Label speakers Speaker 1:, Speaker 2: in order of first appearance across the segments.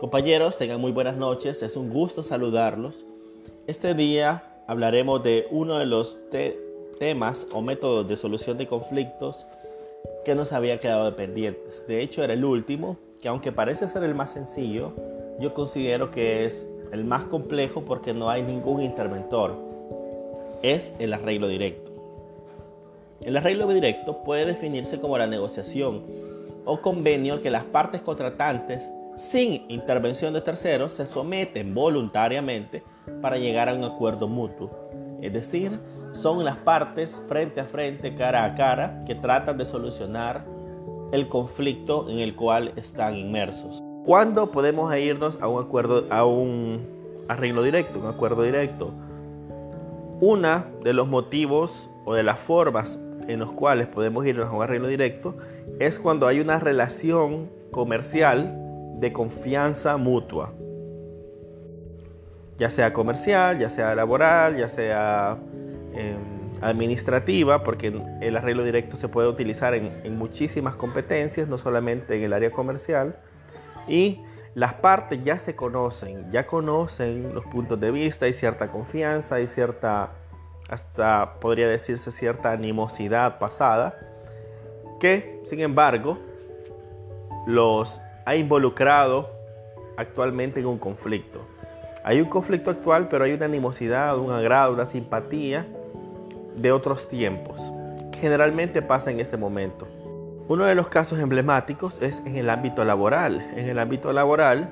Speaker 1: Compañeros, tengan muy buenas noches, es un gusto saludarlos. Este día hablaremos de uno de los temas o métodos de solución de conflictos que nos había quedado dependientes. De hecho, era el último, que aunque parece ser el más sencillo, yo considero que es el más complejo porque no hay ningún interventor. Es el arreglo directo. El arreglo directo puede definirse como la negociación o convenio que las partes contratantes sin intervención de terceros, se someten voluntariamente para llegar a un acuerdo mutuo. Es decir, son las partes frente a frente, cara a cara, que tratan de solucionar el conflicto en el cual están inmersos. ¿Cuándo podemos irnos a un acuerdo, a un arreglo directo, un acuerdo directo? Una de los motivos o de las formas en los cuales podemos irnos a un arreglo directo es cuando hay una relación comercial de confianza mutua, ya sea comercial, ya sea laboral, ya sea em, administrativa, porque el arreglo directo se puede utilizar en, en muchísimas competencias, no solamente en el área comercial, y las partes ya se conocen, ya conocen los puntos de vista, hay cierta confianza, hay cierta, hasta podría decirse cierta animosidad pasada, que sin embargo los ha involucrado actualmente en un conflicto. Hay un conflicto actual, pero hay una animosidad, un agrado, una simpatía de otros tiempos. Generalmente pasa en este momento. Uno de los casos emblemáticos es en el ámbito laboral. En el ámbito laboral,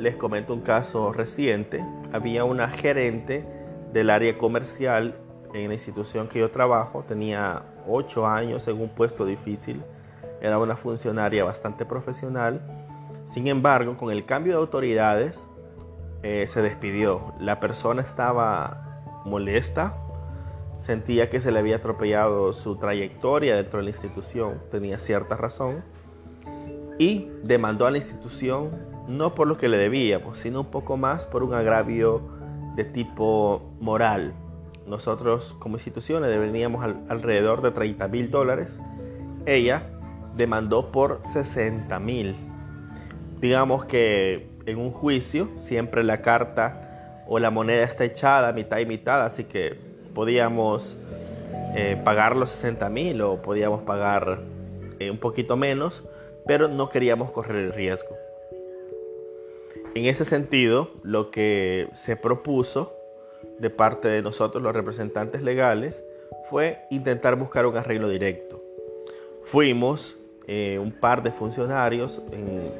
Speaker 1: les comento un caso reciente. Había una gerente del área comercial en la institución que yo trabajo. Tenía ocho años en un puesto difícil. Era una funcionaria bastante profesional sin embargo, con el cambio de autoridades, eh, se despidió. La persona estaba molesta, sentía que se le había atropellado su trayectoria dentro de la institución, tenía cierta razón, y demandó a la institución no por lo que le debíamos, sino un poco más por un agravio de tipo moral. Nosotros como instituciones deberíamos alrededor de 30 mil dólares. Ella demandó por 60 mil digamos que en un juicio siempre la carta o la moneda está echada mitad y mitad, así que podíamos eh, pagar los 60 mil o podíamos pagar eh, un poquito menos, pero no queríamos correr el riesgo. En ese sentido, lo que se propuso de parte de nosotros, los representantes legales, fue intentar buscar un arreglo directo. Fuimos eh, un par de funcionarios en,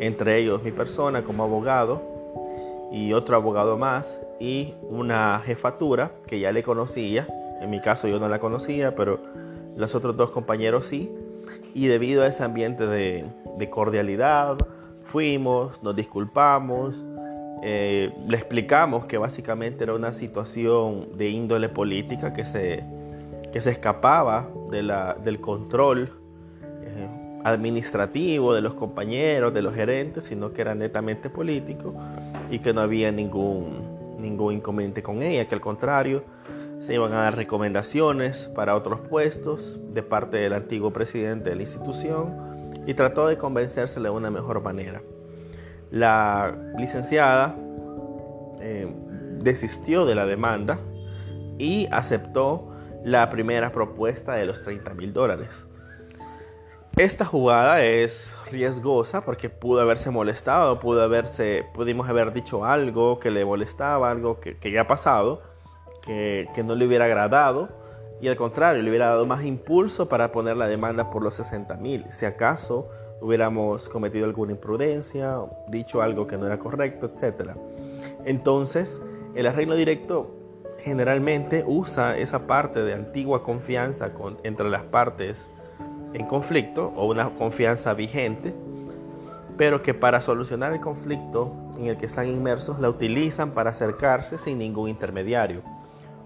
Speaker 1: entre ellos mi persona como abogado y otro abogado más y una jefatura que ya le conocía, en mi caso yo no la conocía, pero los otros dos compañeros sí, y debido a ese ambiente de, cordialidad, fuimos, nos disculpamos, eh, le explicamos que básicamente era una situación de índole política que se, que se escapaba de la, del control administrativo de los compañeros, de los gerentes, sino que era netamente político y que no había ningún, ningún inconveniente con ella, que al contrario, se iban a dar recomendaciones para otros puestos de parte del antiguo presidente de la institución y trató de convencérsele de una mejor manera. La licenciada eh, desistió de la demanda y aceptó la primera propuesta de los 30 mil dólares. Esta jugada es riesgosa porque pudo haberse molestado, pudo haberse, pudimos haber dicho algo que le molestaba, algo que, ya ha pasado, que, no le hubiera agradado y al contrario, le hubiera dado más impulso para poner la demanda por los 60 mil. Si acaso hubiéramos cometido alguna imprudencia, dicho algo que no era correcto, etc. Entonces, el arreglo directo generalmente usa esa parte de antigua confianza entre las partes en conflicto o una confianza vigente, pero que para solucionar el conflicto en el que están inmersos la utilizan para acercarse sin ningún intermediario.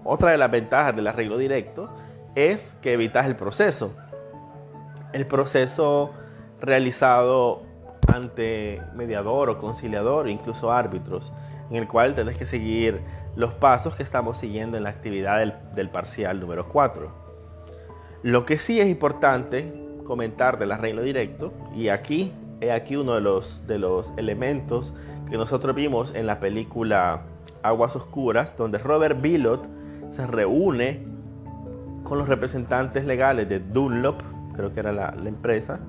Speaker 1: Otra de las ventajas del arreglo directo es que evitas el proceso. El proceso realizado ante mediador o conciliador, incluso árbitros, en el cual tenés que seguir los pasos que estamos siguiendo en la actividad del, del parcial número 4. Lo que sí es importante comentar del arreglo directo, y aquí aquí uno de los, de los elementos que nosotros vimos en la película Aguas Oscuras, donde Robert Billot se reúne con los representantes legales de Dunlop, creo que era la empresa,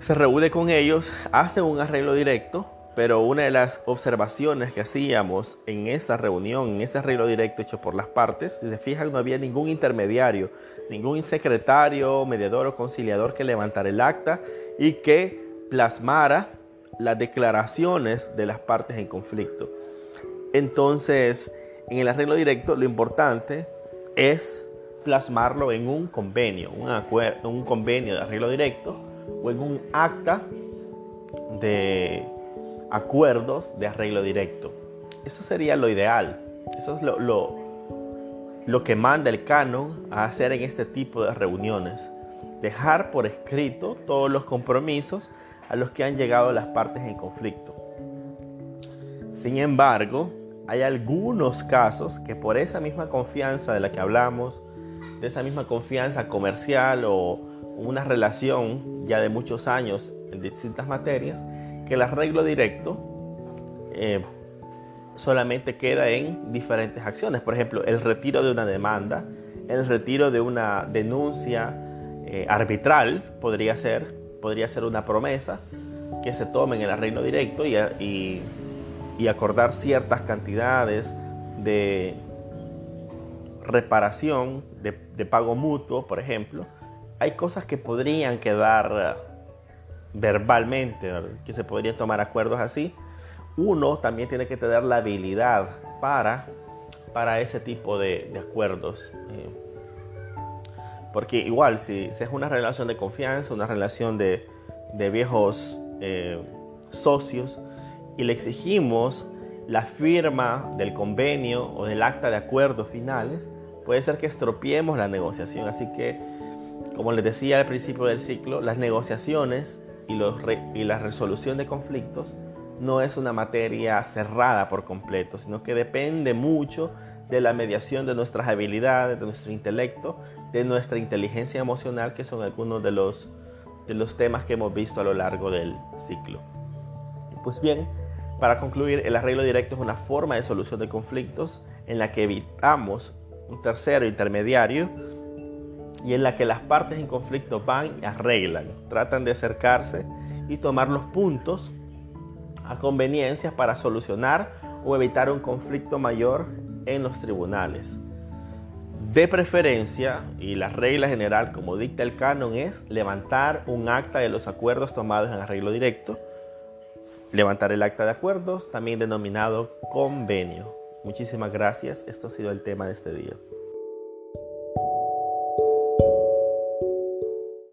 Speaker 1: se reúne con ellos, hace un arreglo directo, pero una de las observaciones que hacíamos en esa reunión, en ese arreglo directo hecho por las partes, si se fijan, no había ningún intermediario, ningún secretario, mediador o conciliador que levantara el acta y que plasmara las declaraciones de las partes en conflicto. Entonces, en el arreglo directo, lo importante es plasmarlo en un convenio, un, un convenio de arreglo directo o en un acta de acuerdos de arreglo directo. Eso sería lo ideal. Eso es lo, lo, lo que manda el canon a hacer en este tipo de reuniones. Dejar por escrito todos los compromisos a los que han llegado las partes en conflicto. Sin embargo, hay algunos casos que por esa misma confianza de la que hablamos, de esa misma confianza comercial o una relación ya de muchos años en distintas materias, que el arreglo directo eh, solamente queda en diferentes acciones. Por ejemplo, el retiro de una demanda, el retiro de una denuncia eh, arbitral podría ser, podría ser una promesa que se tome en el arreglo directo y, acordar ciertas cantidades de reparación, de pago mutuo, por ejemplo. Hay cosas que podrían quedar verbalmente, que se podrían tomar acuerdos así, uno también tiene que tener la habilidad para, para ese tipo de, acuerdos. Eh, porque igual, si, es una relación de confianza, una relación de, viejos eh, socios, y le exigimos la firma del convenio o del acta de acuerdos finales, puede ser que estropeemos la negociación. Así que, como les decía al principio del ciclo, las negociaciones y, la resolución de conflictos no es una materia cerrada por completo, sino que depende mucho de la mediación de nuestras habilidades, de nuestro intelecto, de nuestra inteligencia emocional, que son algunos de los, de los temas que hemos visto a lo largo del ciclo. Pues bien, para concluir, el arreglo directo es una forma de solución de conflictos en la que evitamos un tercero intermediario y en la que las partes en conflicto van y arreglan, tratan de acercarse y tomar los puntos a conveniencia para solucionar o evitar un conflicto mayor en los tribunales. De preferencia, y la regla general como dicta el canon es levantar un acta de los acuerdos tomados en arreglo directo, levantar el acta de acuerdos, también denominado convenio. Muchísimas gracias, esto ha sido el tema de este día.